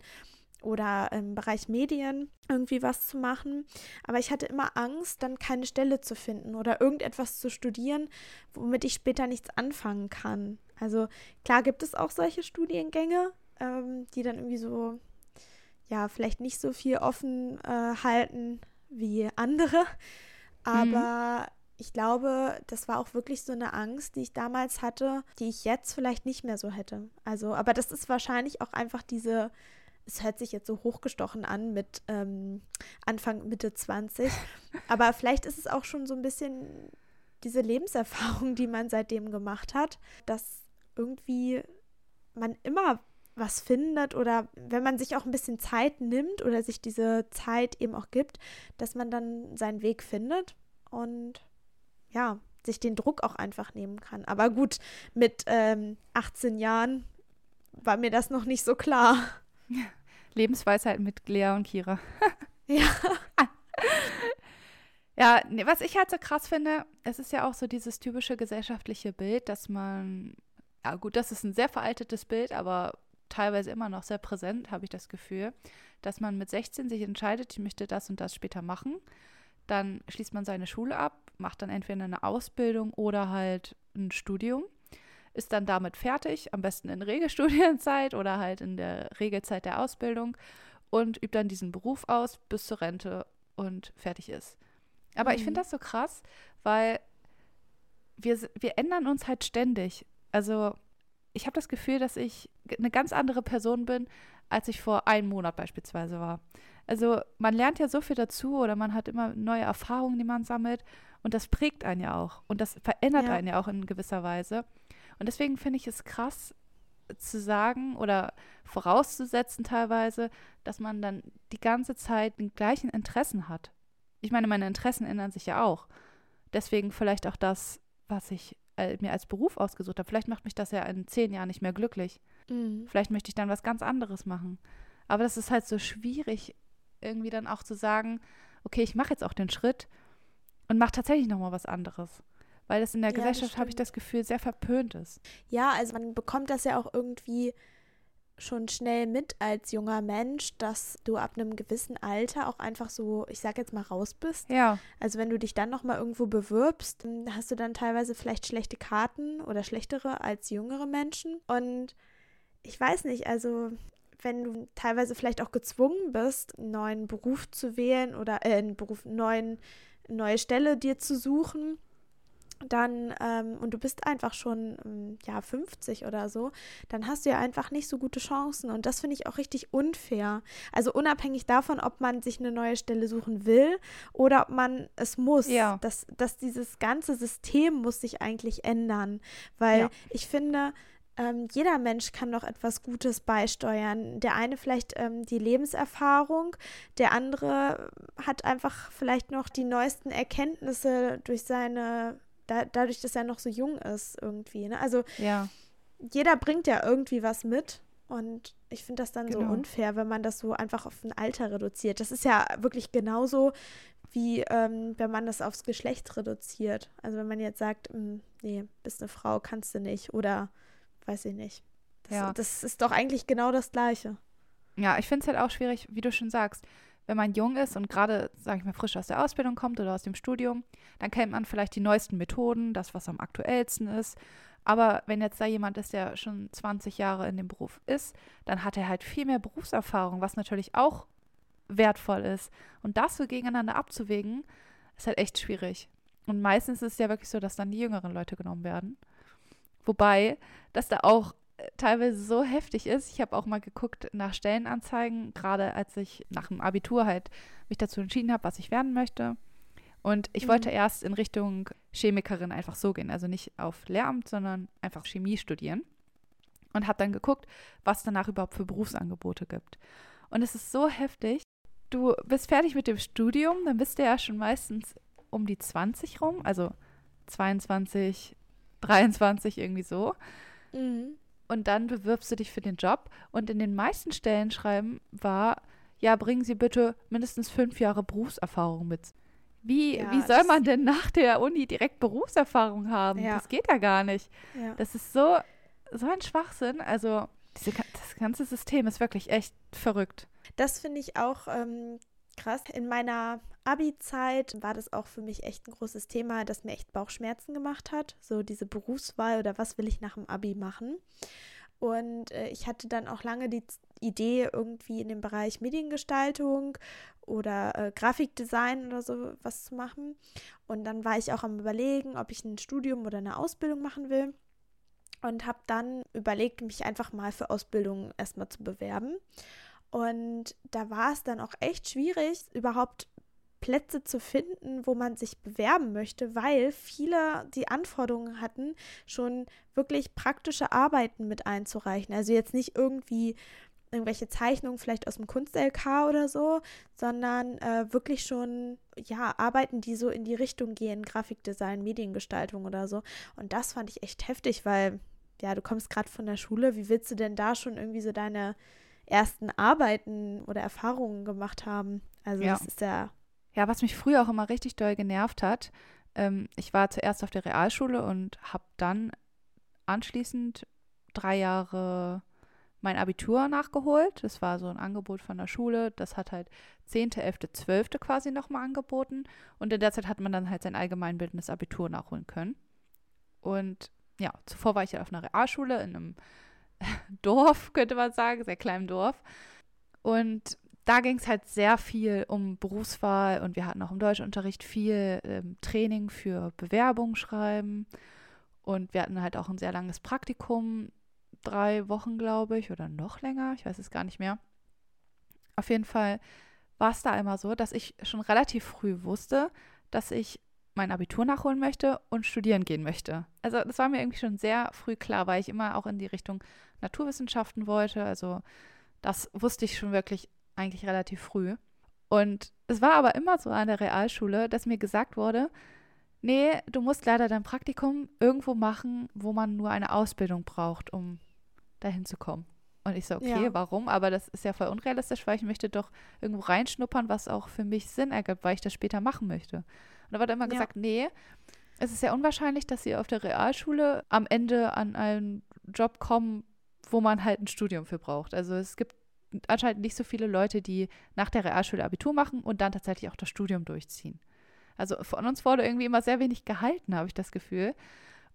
oder im Bereich Medien irgendwie was zu machen. Aber ich hatte immer Angst, dann keine Stelle zu finden oder irgendetwas zu studieren, womit ich später nichts anfangen kann. Also klar gibt es auch solche Studiengänge, ähm, die dann irgendwie so, ja, vielleicht nicht so viel offen äh, halten wie andere. Aber mhm. ich glaube, das war auch wirklich so eine Angst, die ich damals hatte, die ich jetzt vielleicht nicht mehr so hätte. Also, aber das ist wahrscheinlich auch einfach diese es hört sich jetzt so hochgestochen an mit ähm, Anfang, Mitte 20. Aber vielleicht ist es auch schon so ein bisschen diese Lebenserfahrung, die man seitdem gemacht hat, dass irgendwie man immer was findet oder wenn man sich auch ein bisschen Zeit nimmt oder sich diese Zeit eben auch gibt, dass man dann seinen Weg findet und ja, sich den Druck auch einfach nehmen kann. Aber gut, mit ähm, 18 Jahren war mir das noch nicht so klar. Lebensweisheit mit Lea und Kira. ja. Ja, nee, was ich halt so krass finde, es ist ja auch so dieses typische gesellschaftliche Bild, dass man, ja gut, das ist ein sehr veraltetes Bild, aber teilweise immer noch sehr präsent, habe ich das Gefühl, dass man mit 16 sich entscheidet, ich möchte das und das später machen. Dann schließt man seine Schule ab, macht dann entweder eine Ausbildung oder halt ein Studium ist dann damit fertig, am besten in Regelstudienzeit oder halt in der Regelzeit der Ausbildung und übt dann diesen Beruf aus bis zur Rente und fertig ist. Aber mhm. ich finde das so krass, weil wir, wir ändern uns halt ständig. Also ich habe das Gefühl, dass ich eine ganz andere Person bin, als ich vor einem Monat beispielsweise war. Also man lernt ja so viel dazu oder man hat immer neue Erfahrungen, die man sammelt und das prägt einen ja auch und das verändert ja. einen ja auch in gewisser Weise. Und deswegen finde ich es krass zu sagen oder vorauszusetzen teilweise, dass man dann die ganze Zeit den gleichen Interessen hat. Ich meine, meine Interessen ändern sich ja auch. Deswegen vielleicht auch das, was ich äh, mir als Beruf ausgesucht habe. Vielleicht macht mich das ja in zehn Jahren nicht mehr glücklich. Mhm. Vielleicht möchte ich dann was ganz anderes machen. Aber das ist halt so schwierig, irgendwie dann auch zu sagen, okay, ich mache jetzt auch den Schritt und mache tatsächlich nochmal was anderes weil das in der ja, Gesellschaft, habe ich das Gefühl, sehr verpönt ist. Ja, also man bekommt das ja auch irgendwie schon schnell mit als junger Mensch, dass du ab einem gewissen Alter auch einfach so, ich sag jetzt mal, raus bist. Ja. Also wenn du dich dann nochmal irgendwo bewirbst, hast du dann teilweise vielleicht schlechte Karten oder schlechtere als jüngere Menschen. Und ich weiß nicht, also wenn du teilweise vielleicht auch gezwungen bist, einen neuen Beruf zu wählen oder äh, einen Beruf, neuen, neue Stelle dir zu suchen, dann ähm, und du bist einfach schon ähm, ja 50 oder so, dann hast du ja einfach nicht so gute Chancen und das finde ich auch richtig unfair. Also unabhängig davon, ob man sich eine neue Stelle suchen will oder ob man es muss. Ja. Dass, dass dieses ganze System muss sich eigentlich ändern, weil ja. ich finde, ähm, jeder Mensch kann noch etwas Gutes beisteuern. Der eine vielleicht ähm, die Lebenserfahrung, der andere hat einfach vielleicht noch die neuesten Erkenntnisse durch seine da, dadurch, dass er noch so jung ist irgendwie. Ne? Also ja. jeder bringt ja irgendwie was mit. Und ich finde das dann genau. so unfair, wenn man das so einfach auf ein Alter reduziert. Das ist ja wirklich genauso, wie ähm, wenn man das aufs Geschlecht reduziert. Also wenn man jetzt sagt, hm, nee, bist eine Frau, kannst du nicht. Oder weiß ich nicht. Das, ja. das ist doch eigentlich genau das Gleiche. Ja, ich finde es halt auch schwierig, wie du schon sagst wenn man jung ist und gerade, sage ich mal, frisch aus der Ausbildung kommt oder aus dem Studium, dann kennt man vielleicht die neuesten Methoden, das, was am aktuellsten ist. Aber wenn jetzt da jemand ist, der schon 20 Jahre in dem Beruf ist, dann hat er halt viel mehr Berufserfahrung, was natürlich auch wertvoll ist. Und das so gegeneinander abzuwägen, ist halt echt schwierig. Und meistens ist es ja wirklich so, dass dann die jüngeren Leute genommen werden. Wobei, dass da auch teilweise so heftig ist. Ich habe auch mal geguckt nach Stellenanzeigen, gerade als ich nach dem Abitur halt mich dazu entschieden habe, was ich werden möchte. Und ich mhm. wollte erst in Richtung Chemikerin einfach so gehen, also nicht auf Lehramt, sondern einfach Chemie studieren. Und habe dann geguckt, was danach überhaupt für Berufsangebote gibt. Und es ist so heftig. Du bist fertig mit dem Studium, dann bist du ja schon meistens um die 20 rum, also 22, 23 irgendwie so. Mhm und dann bewirbst du dich für den Job. Und in den meisten Stellenschreiben war, ja, bringen Sie bitte mindestens fünf Jahre Berufserfahrung mit. Wie, ja, wie soll man denn nach der Uni direkt Berufserfahrung haben? Ja. Das geht ja gar nicht. Ja. Das ist so, so ein Schwachsinn. Also, diese, das ganze System ist wirklich echt verrückt. Das finde ich auch ähm, krass. In meiner Abi-Zeit war das auch für mich echt ein großes Thema, das mir echt Bauchschmerzen gemacht hat. So diese Berufswahl oder was will ich nach dem Abi machen. Und äh, ich hatte dann auch lange die Idee, irgendwie in dem Bereich Mediengestaltung oder äh, Grafikdesign oder so was zu machen. Und dann war ich auch am Überlegen, ob ich ein Studium oder eine Ausbildung machen will. Und habe dann überlegt, mich einfach mal für Ausbildung erstmal zu bewerben. Und da war es dann auch echt schwierig, überhaupt Plätze zu finden, wo man sich bewerben möchte, weil viele die Anforderungen hatten, schon wirklich praktische Arbeiten mit einzureichen. Also jetzt nicht irgendwie irgendwelche Zeichnungen vielleicht aus dem Kunst-LK oder so, sondern äh, wirklich schon, ja, Arbeiten, die so in die Richtung gehen, Grafikdesign, Mediengestaltung oder so. Und das fand ich echt heftig, weil, ja, du kommst gerade von der Schule, wie willst du denn da schon irgendwie so deine ersten Arbeiten oder Erfahrungen gemacht haben? Also ja. das ist ja ja, was mich früher auch immer richtig doll genervt hat, ähm, ich war zuerst auf der Realschule und habe dann anschließend drei Jahre mein Abitur nachgeholt. Das war so ein Angebot von der Schule. Das hat halt 10., 11., 12. quasi nochmal angeboten. Und in der Zeit hat man dann halt sein allgemeinbildendes Abitur nachholen können. Und ja, zuvor war ich ja auf einer Realschule in einem Dorf, könnte man sagen, sehr kleinem Dorf. Und da ging es halt sehr viel um Berufswahl und wir hatten auch im Deutschunterricht viel ähm, Training für Bewerbung schreiben und wir hatten halt auch ein sehr langes Praktikum, drei Wochen glaube ich oder noch länger, ich weiß es gar nicht mehr. Auf jeden Fall war es da immer so, dass ich schon relativ früh wusste, dass ich mein Abitur nachholen möchte und studieren gehen möchte. Also das war mir irgendwie schon sehr früh klar, weil ich immer auch in die Richtung Naturwissenschaften wollte. Also das wusste ich schon wirklich eigentlich relativ früh. Und es war aber immer so an der Realschule, dass mir gesagt wurde, nee, du musst leider dein Praktikum irgendwo machen, wo man nur eine Ausbildung braucht, um dahin zu kommen. Und ich so, okay, ja. warum? Aber das ist ja voll unrealistisch, weil ich möchte doch irgendwo reinschnuppern, was auch für mich Sinn ergibt, weil ich das später machen möchte. Und da wurde immer ja. gesagt, nee, es ist ja unwahrscheinlich, dass sie auf der Realschule am Ende an einen Job kommen, wo man halt ein Studium für braucht. Also es gibt anscheinend nicht so viele Leute, die nach der Realschule Abitur machen und dann tatsächlich auch das Studium durchziehen. Also von uns wurde irgendwie immer sehr wenig gehalten, habe ich das Gefühl.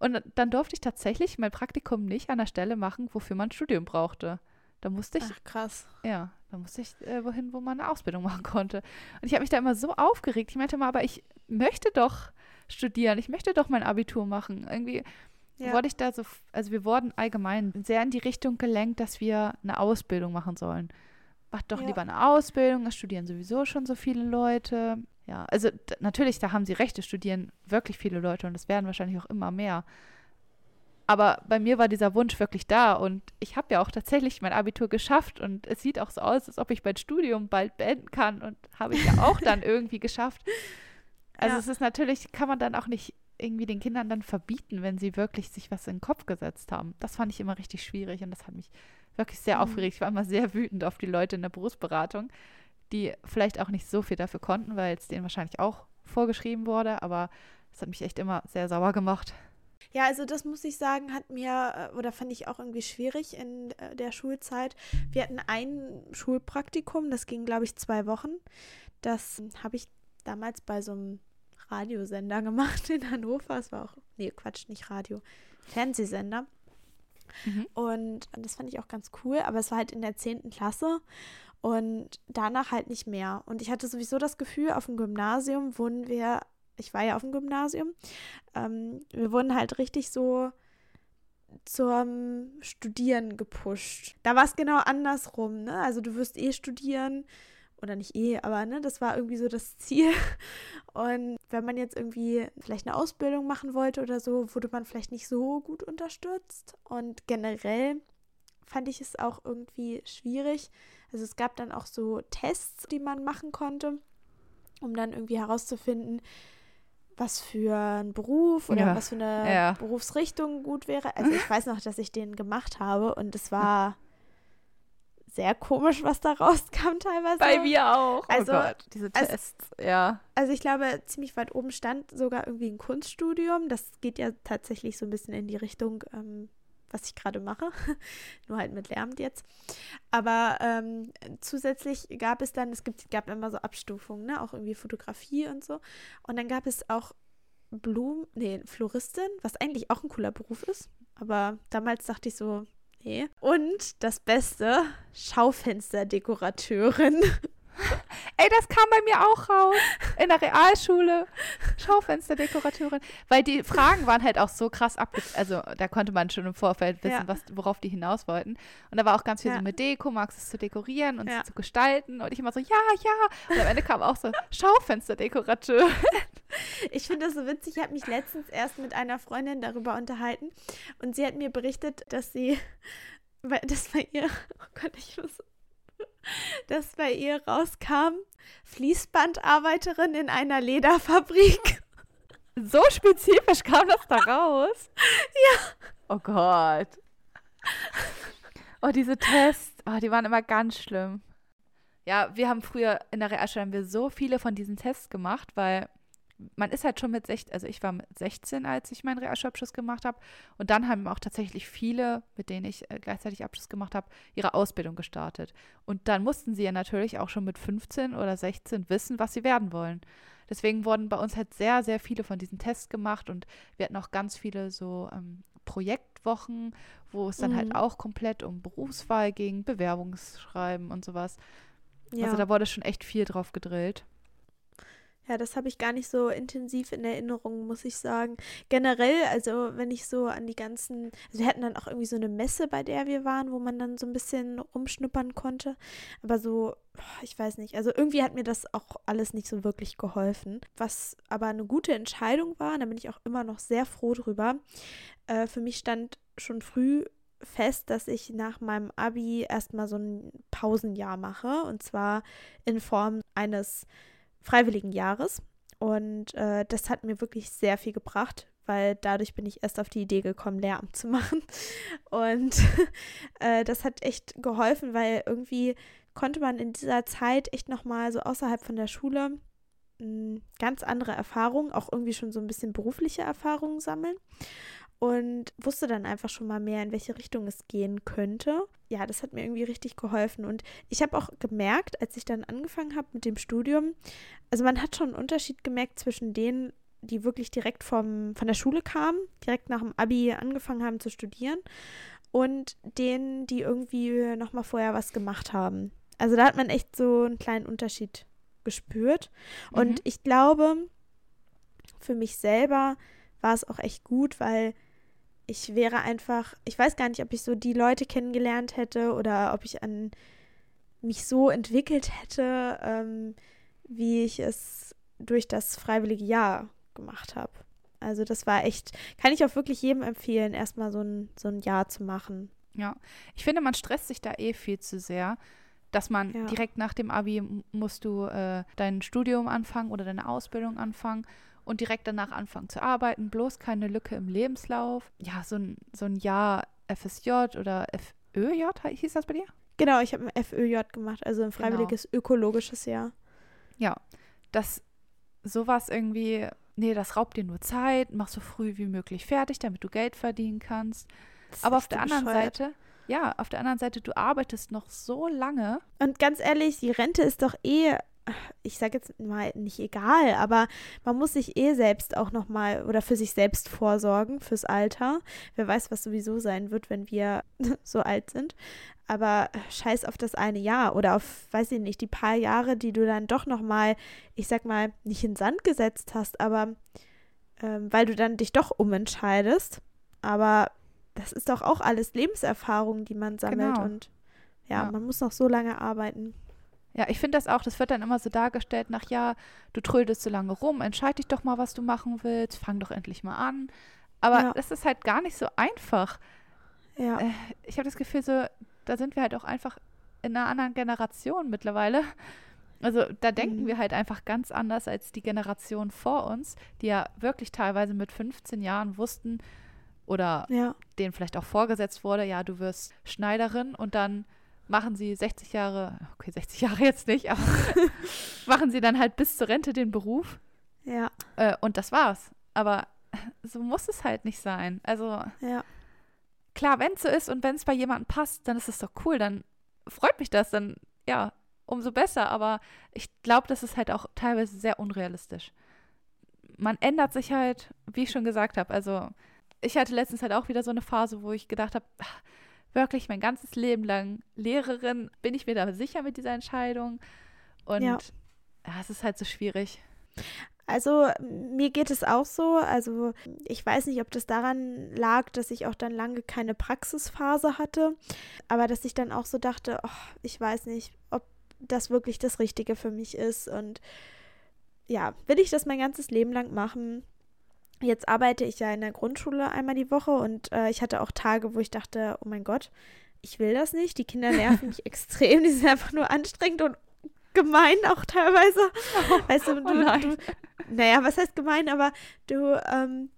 Und dann durfte ich tatsächlich mein Praktikum nicht an der Stelle machen, wofür man ein Studium brauchte. Da musste ich. Ach, krass. Ja, da musste ich äh, wohin, wo man eine Ausbildung machen konnte. Und ich habe mich da immer so aufgeregt. Ich meinte mal, aber ich möchte doch studieren. Ich möchte doch mein Abitur machen. Irgendwie ja. wurde ich da so, also wir wurden allgemein sehr in die Richtung gelenkt, dass wir eine Ausbildung machen sollen. Mach doch ja. lieber eine Ausbildung, das studieren sowieso schon so viele Leute. Ja, also natürlich, da haben sie recht, es studieren wirklich viele Leute und es werden wahrscheinlich auch immer mehr. Aber bei mir war dieser Wunsch wirklich da und ich habe ja auch tatsächlich mein Abitur geschafft und es sieht auch so aus, als ob ich mein Studium bald beenden kann und habe ich ja auch dann irgendwie geschafft. Also ja. es ist natürlich, kann man dann auch nicht irgendwie den Kindern dann verbieten, wenn sie wirklich sich was in den Kopf gesetzt haben. Das fand ich immer richtig schwierig und das hat mich wirklich sehr mhm. aufgeregt. Ich war immer sehr wütend auf die Leute in der Berufsberatung, die vielleicht auch nicht so viel dafür konnten, weil es denen wahrscheinlich auch vorgeschrieben wurde, aber es hat mich echt immer sehr sauer gemacht. Ja, also das muss ich sagen, hat mir äh, oder fand ich auch irgendwie schwierig in äh, der Schulzeit. Wir hatten ein Schulpraktikum, das ging, glaube ich, zwei Wochen. Das habe ich damals bei so einem Radiosender gemacht in Hannover. Es war auch, nee, Quatsch, nicht Radio, Fernsehsender. Mhm. Und das fand ich auch ganz cool, aber es war halt in der 10. Klasse und danach halt nicht mehr. Und ich hatte sowieso das Gefühl, auf dem Gymnasium wurden wir, ich war ja auf dem Gymnasium, ähm, wir wurden halt richtig so zum Studieren gepusht. Da war es genau andersrum, ne? Also du wirst eh studieren oder nicht eh, aber ne, das war irgendwie so das Ziel. Und wenn man jetzt irgendwie vielleicht eine Ausbildung machen wollte oder so, wurde man vielleicht nicht so gut unterstützt. Und generell fand ich es auch irgendwie schwierig. Also es gab dann auch so Tests, die man machen konnte, um dann irgendwie herauszufinden, was für ein Beruf oder ja. was für eine ja. Berufsrichtung gut wäre. Also ich weiß noch, dass ich den gemacht habe und es war sehr komisch, was da rauskam teilweise. Bei mir auch. Oh also, oh Gott, diese Tests, also, ja. Also ich glaube, ziemlich weit oben stand sogar irgendwie ein Kunststudium. Das geht ja tatsächlich so ein bisschen in die Richtung, ähm, was ich gerade mache, nur halt mit Lärm jetzt. Aber ähm, zusätzlich gab es dann, es gibt, gab immer so Abstufungen, ne? auch irgendwie Fotografie und so. Und dann gab es auch Blumen, nee, Floristin, was eigentlich auch ein cooler Beruf ist. Aber damals dachte ich so, nee. Und das Beste, Schaufensterdekorateurin. Ey, das kam bei mir auch raus. In der Realschule. Schaufensterdekorateurin. Weil die Fragen waren halt auch so krass abge... Also da konnte man schon im Vorfeld wissen, ja. was, worauf die hinaus wollten. Und da war auch ganz viel ja. so mit Deko, magst es zu dekorieren und ja. zu gestalten. Und ich immer so, ja, ja. Und am Ende kam auch so, Schaufensterdekorateurin. Ich finde das so witzig. Ich habe mich letztens erst mit einer Freundin darüber unterhalten. Und sie hat mir berichtet, dass sie... Weil das bei ihr... Oh Gott, ich muss dass bei ihr rauskam, Fließbandarbeiterin in einer Lederfabrik. So spezifisch kam das da raus? Ja. Oh Gott. Oh, diese Tests, oh, die waren immer ganz schlimm. Ja, wir haben früher in der Realschule haben wir so viele von diesen Tests gemacht, weil man ist halt schon mit 16, also ich war mit 16, als ich meinen Realschulabschluss gemacht habe. Und dann haben auch tatsächlich viele, mit denen ich äh, gleichzeitig Abschluss gemacht habe, ihre Ausbildung gestartet. Und dann mussten sie ja natürlich auch schon mit 15 oder 16 wissen, was sie werden wollen. Deswegen wurden bei uns halt sehr, sehr viele von diesen Tests gemacht und wir hatten auch ganz viele so ähm, Projektwochen, wo es dann halt mhm. halt auch komplett um Berufswahl ging, Bewerbungsschreiben und sowas. Also ja. Also da wurde schon echt viel drauf gedrillt. Ja, das habe ich gar nicht so intensiv in Erinnerung, muss ich sagen. Generell, also wenn ich so an die ganzen, also wir hatten dann auch irgendwie so eine Messe, bei der wir waren, wo man dann so ein bisschen rumschnuppern konnte. Aber so, ich weiß nicht, also irgendwie hat mir das auch alles nicht so wirklich geholfen. Was aber eine gute Entscheidung war, da bin ich auch immer noch sehr froh drüber. Äh, für mich stand schon früh fest, dass ich nach meinem Abi erstmal so ein Pausenjahr mache. Und zwar in Form eines freiwilligen Jahres. Und äh, das hat mir wirklich sehr viel gebracht, weil dadurch bin ich erst auf die Idee gekommen, Lehramt zu machen. Und äh, das hat echt geholfen, weil irgendwie konnte man in dieser Zeit echt nochmal so außerhalb von der Schule hm, ganz andere Erfahrungen, auch irgendwie schon so ein bisschen berufliche Erfahrungen sammeln und wusste dann einfach schon mal mehr, in welche Richtung es gehen könnte. Ja, das hat mir irgendwie richtig geholfen. Und ich habe auch gemerkt, als ich dann angefangen habe mit dem Studium, also man hat schon einen Unterschied gemerkt zwischen denen, die wirklich direkt vom, von der Schule kamen, direkt nach dem Abi angefangen haben zu studieren und denen, die irgendwie nochmal vorher was gemacht haben. Also da hat man echt so einen kleinen Unterschied gespürt. Mhm. Und ich glaube, für mich selber war es auch echt gut, weil ich wäre einfach, ich weiß gar nicht, ob ich so die Leute kennengelernt hätte oder ob ich an mich so entwickelt hätte, ähm, wie ich es durch das freiwillige Jahr gemacht habe. Also das war echt, kann ich auch wirklich jedem empfehlen, erstmal so ein, so ein Jahr zu machen. Ja, ich finde, man stresst sich da eh viel zu sehr, dass man ja. direkt nach dem Abi musst du äh, dein Studium anfangen oder deine Ausbildung anfangen und direkt danach anfangen zu arbeiten, bloß keine Lücke im Lebenslauf. Ja, so ein, so ein Jahr FSJ oder FÖJ, hieß das bei dir? Genau, ich habe ein FÖJ gemacht, also ein genau. freiwilliges genau. ökologisches Jahr. Ja, das sowas irgendwie, nee, das raubt dir nur Zeit, mach so früh wie möglich fertig, damit du Geld verdienen kannst. Aber auf der anderen bescheuert. Seite, ja, auf der anderen Seite, du arbeitest noch so lange. Und ganz ehrlich, die Rente ist doch eh ich sage jetzt mal nicht egal, aber man muss sich eh selbst auch nochmal oder für sich selbst vorsorgen fürs Alter. Wer weiß, was sowieso sein wird, wenn wir so alt sind. Aber scheiß auf das eine Jahr oder auf, weiß ich nicht, die paar Jahre, die du dann doch nochmal, ich sag mal, nicht in Sand gesetzt hast, aber ähm, weil du dann dich doch umentscheidest. Aber das ist doch auch alles Lebenserfahrung, die man sammelt genau. und ja, ja, man muss noch so lange arbeiten. Ja, ich finde das auch, das wird dann immer so dargestellt nach, ja, du trödelst so lange rum, entscheid dich doch mal, was du machen willst, fang doch endlich mal an. Aber ja. das ist halt gar nicht so einfach. Ja. Äh, ich habe das Gefühl, so, da sind wir halt auch einfach in einer anderen Generation mittlerweile. Also da denken mhm. wir halt einfach ganz anders als die Generation vor uns, die ja wirklich teilweise mit 15 Jahren wussten oder ja. denen vielleicht auch vorgesetzt wurde, ja, du wirst Schneiderin und dann machen sie 60 Jahre, okay, 60 Jahre jetzt nicht, aber machen sie dann halt bis zur Rente den Beruf. Ja. Äh, und das war's. Aber so muss es halt nicht sein. Also, ja. klar, wenn es so ist und wenn es bei jemandem passt, dann ist es doch cool, dann freut mich das, dann ja, umso besser. Aber ich glaube, das ist halt auch teilweise sehr unrealistisch. Man ändert sich halt, wie ich schon gesagt habe. Also ich hatte letztens halt auch wieder so eine Phase, wo ich gedacht habe, wirklich mein ganzes Leben lang Lehrerin, bin ich mir da sicher mit dieser Entscheidung? Und ja, ja es ist halt so schwierig. Also mir geht es auch so. Also ich weiß nicht, ob das daran lag, dass ich auch dann lange keine Praxisphase hatte, aber dass ich dann auch so dachte, oh, ich weiß nicht, ob das wirklich das Richtige für mich ist. Und ja, will ich das mein ganzes Leben lang machen? Jetzt arbeite ich ja in der Grundschule einmal die Woche und äh, ich hatte auch Tage, wo ich dachte, oh mein Gott, ich will das nicht. Die Kinder nerven mich extrem. Die sind einfach nur anstrengend und gemein auch teilweise. Oh, weißt du, du, oh du, naja, was heißt gemein, aber du ähm,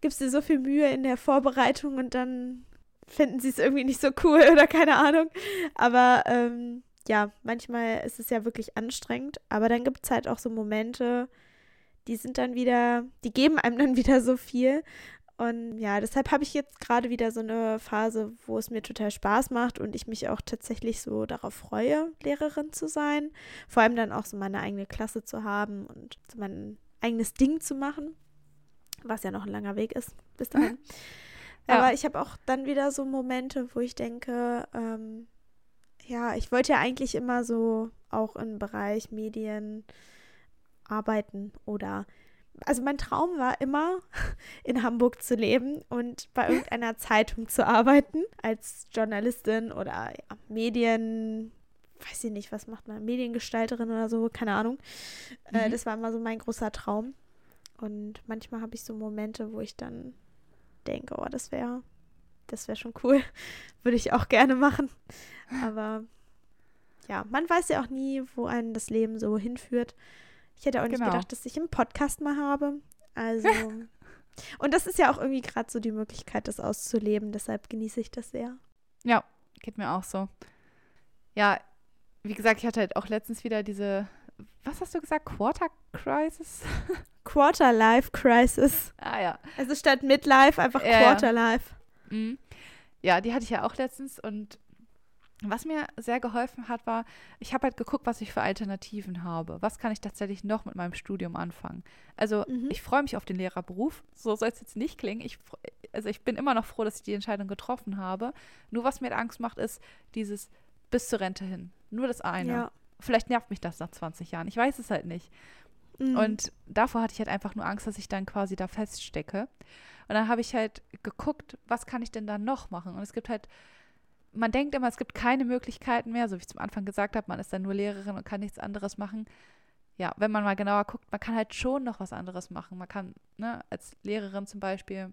gibst dir so viel Mühe in der Vorbereitung und dann finden sie es irgendwie nicht so cool oder keine Ahnung. Aber ähm, ja, manchmal ist es ja wirklich anstrengend, aber dann gibt es halt auch so Momente, die sind dann wieder, die geben einem dann wieder so viel. Und ja, deshalb habe ich jetzt gerade wieder so eine Phase, wo es mir total Spaß macht und ich mich auch tatsächlich so darauf freue, Lehrerin zu sein. Vor allem dann auch so meine eigene Klasse zu haben und so mein eigenes Ding zu machen, was ja noch ein langer Weg ist bis dahin. ja. Aber ich habe auch dann wieder so Momente, wo ich denke, ähm, ja, ich wollte ja eigentlich immer so auch im Bereich Medien arbeiten oder also mein Traum war immer, in Hamburg zu leben und bei irgendeiner Zeitung zu arbeiten, als Journalistin oder ja, Medien, weiß ich nicht, was macht man, Mediengestalterin oder so, keine Ahnung. Äh, mhm. Äh, das war immer so mein großer Traum. Und manchmal habe ich so Momente, wo ich dann denke, oh, das wäre, das wäre schon cool. Würde ich auch gerne machen. Aber ja, man weiß ja auch nie, wo einen das Leben so hinführt. Ich hätte auch nicht genau. gedacht, dass ich einen Podcast mal habe. Also. und das ist ja auch irgendwie gerade so die Möglichkeit, das auszuleben. Deshalb genieße ich das sehr. Ja, geht mir auch so. Ja, wie gesagt, ich hatte halt auch letztens wieder diese, was hast du gesagt, Quarter Crisis? Quarter Life Crisis. Ah ja. Also statt Midlife einfach ja, Quarter Life. Mhm. Ja, die hatte ich ja auch letztens und was mir sehr geholfen hat, war, ich habe halt geguckt, was ich für Alternativen habe. Was kann ich tatsächlich noch mit meinem Studium anfangen? Also mhm. ich freue mich auf den Lehrerberuf. So soll es jetzt nicht klingen. Ich, also ich bin immer noch froh, dass ich die Entscheidung getroffen habe. Nur was mir Angst macht, ist dieses bis zur Rente hin. Nur das eine. Ja. Vielleicht nervt mich das nach 20 Jahren. Ich weiß es halt nicht. Mhm. Und davor hatte ich halt einfach nur Angst, dass ich dann quasi da feststecke. Und dann habe ich halt geguckt, was kann ich denn da noch machen? Und es gibt halt man denkt immer, es gibt keine Möglichkeiten mehr, so wie ich zum Anfang gesagt habe, man ist dann nur Lehrerin und kann nichts anderes machen. Ja, wenn man mal genauer guckt, man kann halt schon noch was anderes machen. Man kann, ne, als Lehrerin zum Beispiel,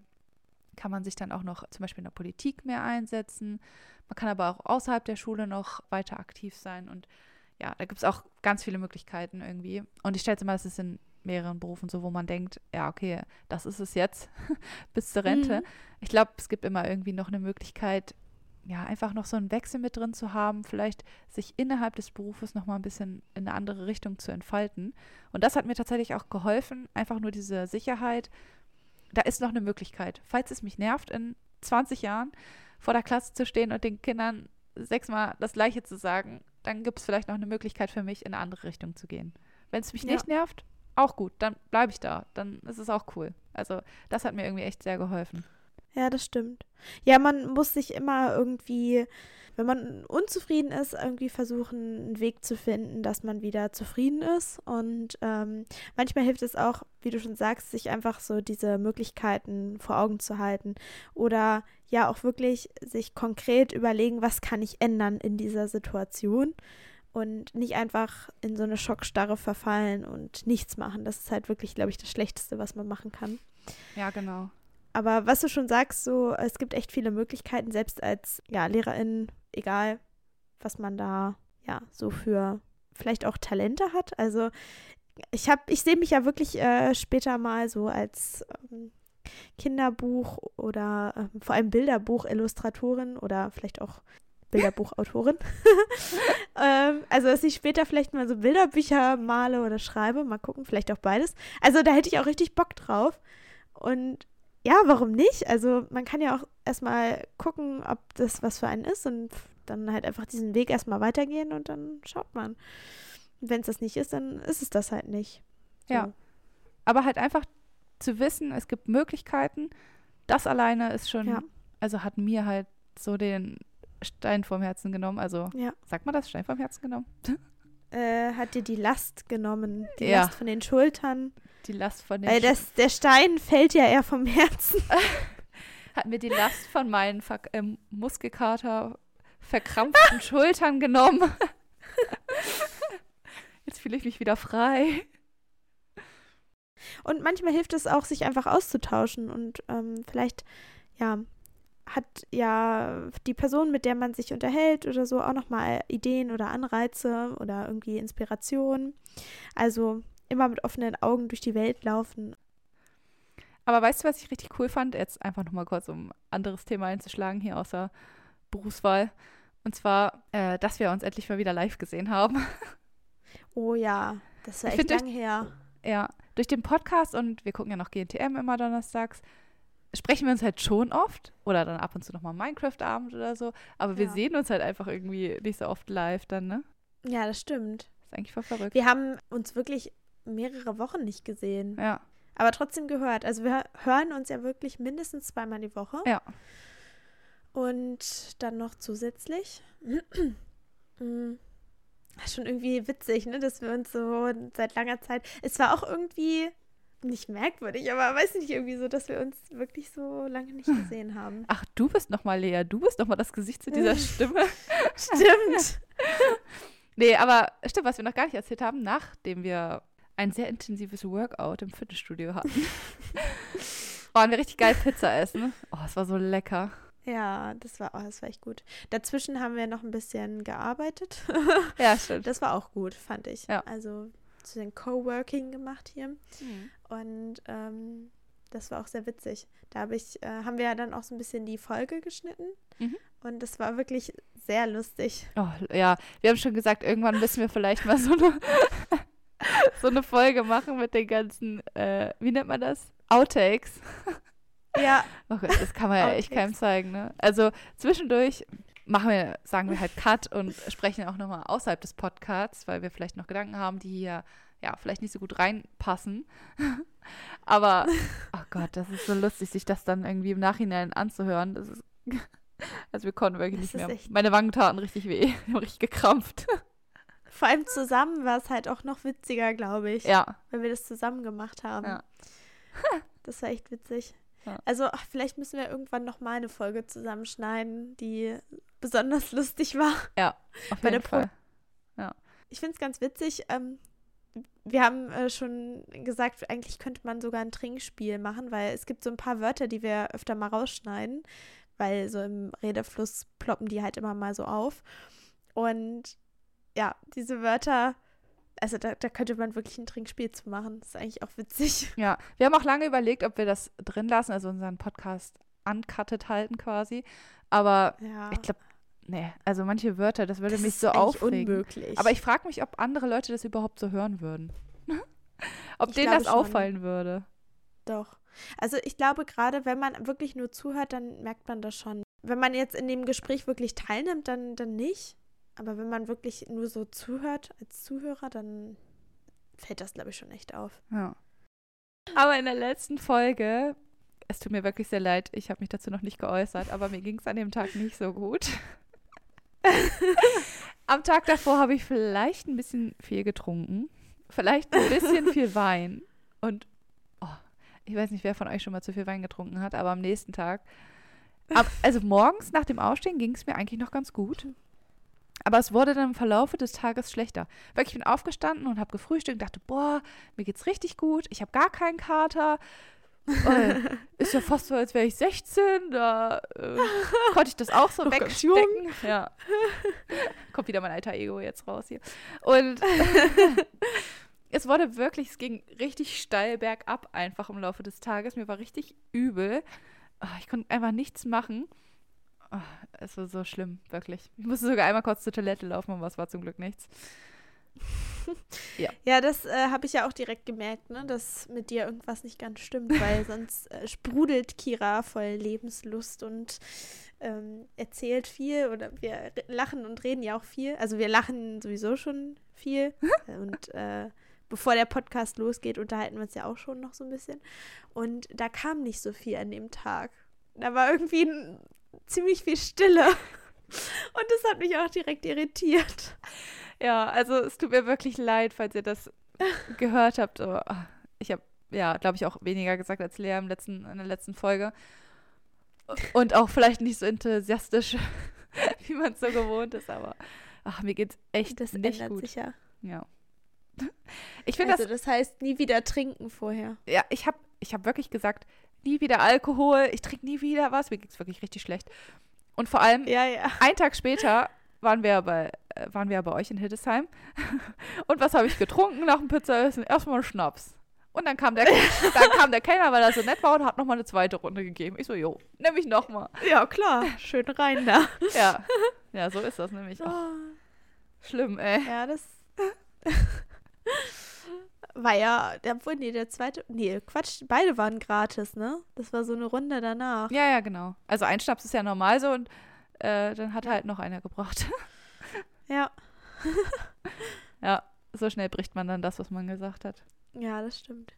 kann man sich dann auch noch zum Beispiel in der Politik mehr einsetzen. Man kann aber auch außerhalb der Schule noch weiter aktiv sein. Und ja, da gibt es auch ganz viele Möglichkeiten irgendwie. Und ich stelle jetzt mal, das ist in mehreren Berufen so, wo man denkt, ja, okay, das ist es jetzt bis zur Rente. Mhm. Ich glaube, es gibt immer irgendwie noch eine Möglichkeit, ja, einfach noch so einen Wechsel mit drin zu haben, vielleicht sich innerhalb des Berufes noch mal ein bisschen in eine andere Richtung zu entfalten. Und das hat mir tatsächlich auch geholfen, einfach nur diese Sicherheit, da ist noch eine Möglichkeit. Falls es mich nervt, in 20 Jahren vor der Klasse zu stehen und den Kindern sechsmal das Gleiche zu sagen, dann gibt es vielleicht noch eine Möglichkeit für mich, in eine andere Richtung zu gehen. Wenn es mich ja. nicht nervt, auch gut, dann bleibe ich da, dann ist es auch cool. Also das hat mir irgendwie echt sehr geholfen. Ja, das stimmt. Ja, man muss sich immer irgendwie, wenn man unzufrieden ist, irgendwie versuchen, einen Weg zu finden, dass man wieder zufrieden ist. Und ähm, manchmal hilft es auch, wie du schon sagst, sich einfach so diese Möglichkeiten vor Augen zu halten. Oder ja, auch wirklich sich konkret überlegen, was kann ich ändern in dieser Situation. Und nicht einfach in so eine Schockstarre verfallen und nichts machen. Das ist halt wirklich, glaube ich, das Schlechteste, was man machen kann. Ja, genau. Aber was du schon sagst, so, es gibt echt viele Möglichkeiten, selbst als ja, Lehrerin, egal, was man da ja so für vielleicht auch Talente hat. Also ich habe, ich sehe mich ja wirklich äh, später mal so als ähm, Kinderbuch oder äh, vor allem Bilderbuch-Illustratorin oder vielleicht auch Bilderbuchautorin. ähm, also, dass ich später vielleicht mal so Bilderbücher male oder schreibe, mal gucken, vielleicht auch beides. Also, da hätte ich auch richtig Bock drauf. Und ja, warum nicht? Also man kann ja auch erstmal gucken, ob das was für einen ist und dann halt einfach diesen Weg erstmal weitergehen und dann schaut man. Wenn es das nicht ist, dann ist es das halt nicht. So. Ja. Aber halt einfach zu wissen, es gibt Möglichkeiten, das alleine ist schon, ja. also hat mir halt so den Stein vom Herzen genommen. Also, ja. sagt man das, Stein vom Herzen genommen? Äh, hat dir die Last genommen, die ja. Last von den Schultern. Die Last von den Weil das, der Stein fällt ja eher vom Herzen. hat mir die Last von meinen Ver äh, Muskelkater verkrampften Schultern genommen. Jetzt fühle ich mich wieder frei. Und manchmal hilft es auch, sich einfach auszutauschen und ähm, vielleicht, ja, hat ja die Person, mit der man sich unterhält oder so, auch nochmal Ideen oder Anreize oder irgendwie Inspiration. Also immer mit offenen Augen durch die Welt laufen. Aber weißt du, was ich richtig cool fand? Jetzt einfach nochmal kurz, um ein anderes Thema einzuschlagen hier außer Berufswahl. Und zwar, äh, dass wir uns endlich mal wieder live gesehen haben. Oh ja, das war echt lang her. Ja, durch den Podcast und wir gucken ja noch GNTM immer donnerstags, sprechen wir uns halt schon oft oder dann ab und zu nochmal Minecraft-Abend oder so, aber wir ja. sehen uns halt einfach irgendwie nicht so oft live dann, ne? Ja, das stimmt. Das ist eigentlich voll verrückt. Wir haben uns wirklich mehrere Wochen nicht gesehen. Ja. Aber trotzdem gehört. Also wir hören uns ja wirklich mindestens zweimal die Woche. Ja. Und dann noch zusätzlich. mm schon irgendwie witzig, ne, dass wir uns so seit langer Zeit. Es war auch irgendwie nicht merkwürdig, aber weiß nicht, irgendwie so, dass wir uns wirklich so lange nicht gesehen haben. Ach, du bist nochmal Lea, du bist nochmal das Gesicht zu dieser Stimme. stimmt. nee, aber stimmt, was wir noch gar nicht erzählt haben, nachdem wir ein sehr intensives Workout im Fitnessstudio hatten, waren wir richtig geil Pizza essen. Oh, es war so lecker. Ja, das war, oh, das war echt gut. Dazwischen haben wir noch ein bisschen gearbeitet. ja, stimmt. Das war auch gut, fand ich. Ja. Also zu den Coworking gemacht hier. Mhm. Und ähm, das war auch sehr witzig. Da hab ich, äh, haben wir ja dann auch so ein bisschen die Folge geschnitten. Mhm. Und das war wirklich sehr lustig. Oh, ja, wir haben schon gesagt, irgendwann müssen wir vielleicht mal so eine, so eine Folge machen mit den ganzen, äh, wie nennt man das? Outtakes. Ja. Oh Gott, das kann man ja echt keinem zeigen, ne? Also zwischendurch machen wir, sagen wir halt Cut und sprechen auch nochmal außerhalb des Podcasts, weil wir vielleicht noch Gedanken haben, die hier ja vielleicht nicht so gut reinpassen. Aber, oh Gott, das ist so lustig, sich das dann irgendwie im Nachhinein anzuhören. Das ist, also wir konnten wirklich das nicht mehr. Meine Wangen taten richtig weh. Haben richtig gekrampft. Vor allem zusammen war es halt auch noch witziger, glaube ich. Ja. Weil wir das zusammen gemacht haben. Ja. das war echt witzig. Also ach, vielleicht müssen wir irgendwann noch mal eine Folge zusammenschneiden, die besonders lustig war. Ja, auf jeden Fall. Ja. Ich finde es ganz witzig. Ähm, wir haben äh, schon gesagt, eigentlich könnte man sogar ein Trinkspiel machen, weil es gibt so ein paar Wörter, die wir öfter mal rausschneiden, weil so im Redefluss ploppen die halt immer mal so auf. Und ja, diese Wörter also da, da, könnte man wirklich ein Trinkspiel zu machen. Das ist eigentlich auch witzig. Ja, wir haben auch lange überlegt, ob wir das drin lassen, also unseren Podcast uncutted halten quasi. Aber ja. ich glaube, nee, also manche Wörter, das würde das mich so aufregen. unmöglich. Aber ich frage mich, ob andere Leute das überhaupt so hören würden. ob ich denen das schon. auffallen würde. Doch. Also ich glaube, gerade wenn man wirklich nur zuhört, dann merkt man das schon. Wenn man jetzt in dem Gespräch wirklich teilnimmt, dann, dann nicht. Aber wenn man wirklich nur so zuhört als Zuhörer, dann fällt das, glaube ich, schon echt auf. Ja. Aber in der letzten Folge, es tut mir wirklich sehr leid, ich habe mich dazu noch nicht geäußert, aber mir ging es an dem Tag nicht so gut. Am Tag davor habe ich vielleicht ein bisschen viel getrunken, vielleicht ein bisschen viel Wein und oh, ich weiß nicht, wer von euch schon mal zu viel Wein getrunken hat, aber am nächsten Tag, ab, also morgens nach dem Aufstehen ging es mir eigentlich noch ganz gut. Aber es wurde dann im Verlaufe des Tages schlechter. Weil ich bin aufgestanden und habe gefrühstückt und dachte, boah, mir geht's richtig gut, ich habe gar keinen Kater. äh, ist ja fast so, als wäre ich 16. Da äh, konnte ich das auch so wegstecken. Ja. Kommt wieder mein alter Ego jetzt raus hier. Und es wurde wirklich, es ging richtig steil bergab einfach im Laufe des Tages. Mir war richtig übel. Ah, ich konnte einfach nichts machen. Oh, es war so schlimm, wirklich. Ich musste sogar einmal kurz zur Toilette laufen, aber es war zum Glück nichts. ja. ja, das äh, habe ich ja auch direkt gemerkt, ne, dass mit dir irgendwas nicht ganz stimmt, weil sonst äh, sprudelt Kira voll Lebenslust und ähm, erzählt viel oder wir lachen und reden ja auch viel. Also wir lachen sowieso schon viel und äh, bevor der Podcast losgeht, unterhalten wir uns ja auch schon noch so ein bisschen. Und da kam nicht so viel an dem Tag. Da war irgendwie ziemlich viel Stille. Und das hat mich auch direkt irritiert. Ja, also es tut mir wirklich leid, falls ihr das gehört habt. Oh, ich habe, ja, glaube ich, auch weniger gesagt als Lea im letzten, in der letzten Folge. Und auch vielleicht nicht so enthusiastisch, wie man es so gewohnt ist, aber ach, mir geht's echt das nicht ändert gut. sich ja. Ja. Ich finde also, das, das heißt nie wieder trinken vorher. Ja, ich habe ich hab wirklich gesagt, nie wieder Alkohol, ich trinke nie wieder was. Mir es wirklich richtig schlecht. Und vor allem, ja, ja. einen Tag später waren wir bei, äh, waren wir bei euch in Hildesheim. Und was habe ich getrunken nach dem Pizzaessen? Erstmal Schnaps. Und dann kam der, dann kam der Kellner, weil er so nett war und hat nochmal eine zweite Runde gegeben. Ich so, jo, nehme ich nochmal. Ja, klar. Schön rein da. Ja. Ja, so ist das nämlich. Oh. Schlimm, ey. Ja, das war ja, obwohl, nee, der zweite, nee, Quatsch, beide waren gratis, ne? Das war so eine Runde danach. Ja, ja, genau. Also ein Schnaps ist ja normal so und äh, dann hat halt noch einer gebracht. ja. ja, so schnell bricht man dann das, was man gesagt hat. Ja, das stimmt.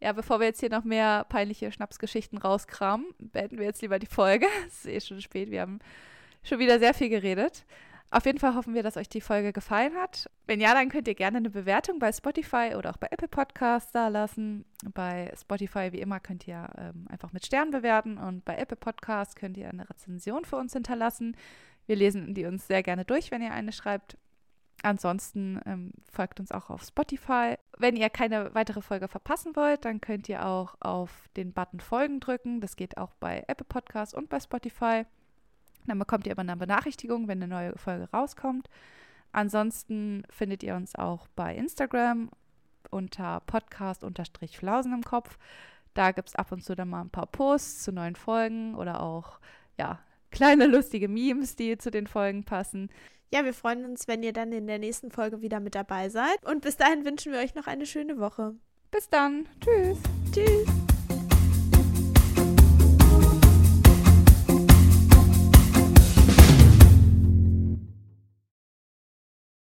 Ja, bevor wir jetzt hier noch mehr peinliche Schnapsgeschichten rauskramen, beenden wir jetzt lieber die Folge. es ist eh schon spät, wir haben schon wieder sehr viel geredet. Auf jeden Fall hoffen wir, dass euch die Folge gefallen hat. Wenn ja, dann könnt ihr gerne eine Bewertung bei Spotify oder auch bei Apple Podcasts da lassen. Bei Spotify, wie immer, könnt ihr ähm, einfach mit Sternen bewerten und bei Apple Podcasts könnt ihr eine Rezension für uns hinterlassen. Wir lesen die uns sehr gerne durch, wenn ihr eine schreibt. Ansonsten ähm, folgt uns auch auf Spotify. Wenn ihr keine weitere Folge verpassen wollt, dann könnt ihr auch auf den Button Folgen drücken. Das geht auch bei Apple Podcasts und bei Spotify. Dann bekommt ihr aber eine Benachrichtigung, wenn eine neue Folge rauskommt. Ansonsten findet ihr uns auch bei Instagram unter Podcast-Flausen im Kopf. Da gibt es ab und zu dann mal ein paar Posts zu neuen Folgen oder auch, ja, kleine lustige Memes, die zu den Folgen passen. Ja, wir freuen uns, wenn ihr dann in der nächsten Folge wieder mit dabei seid. Und bis dahin wünschen wir euch noch eine schöne Woche. Bis dann. Tschüss. Tschüss.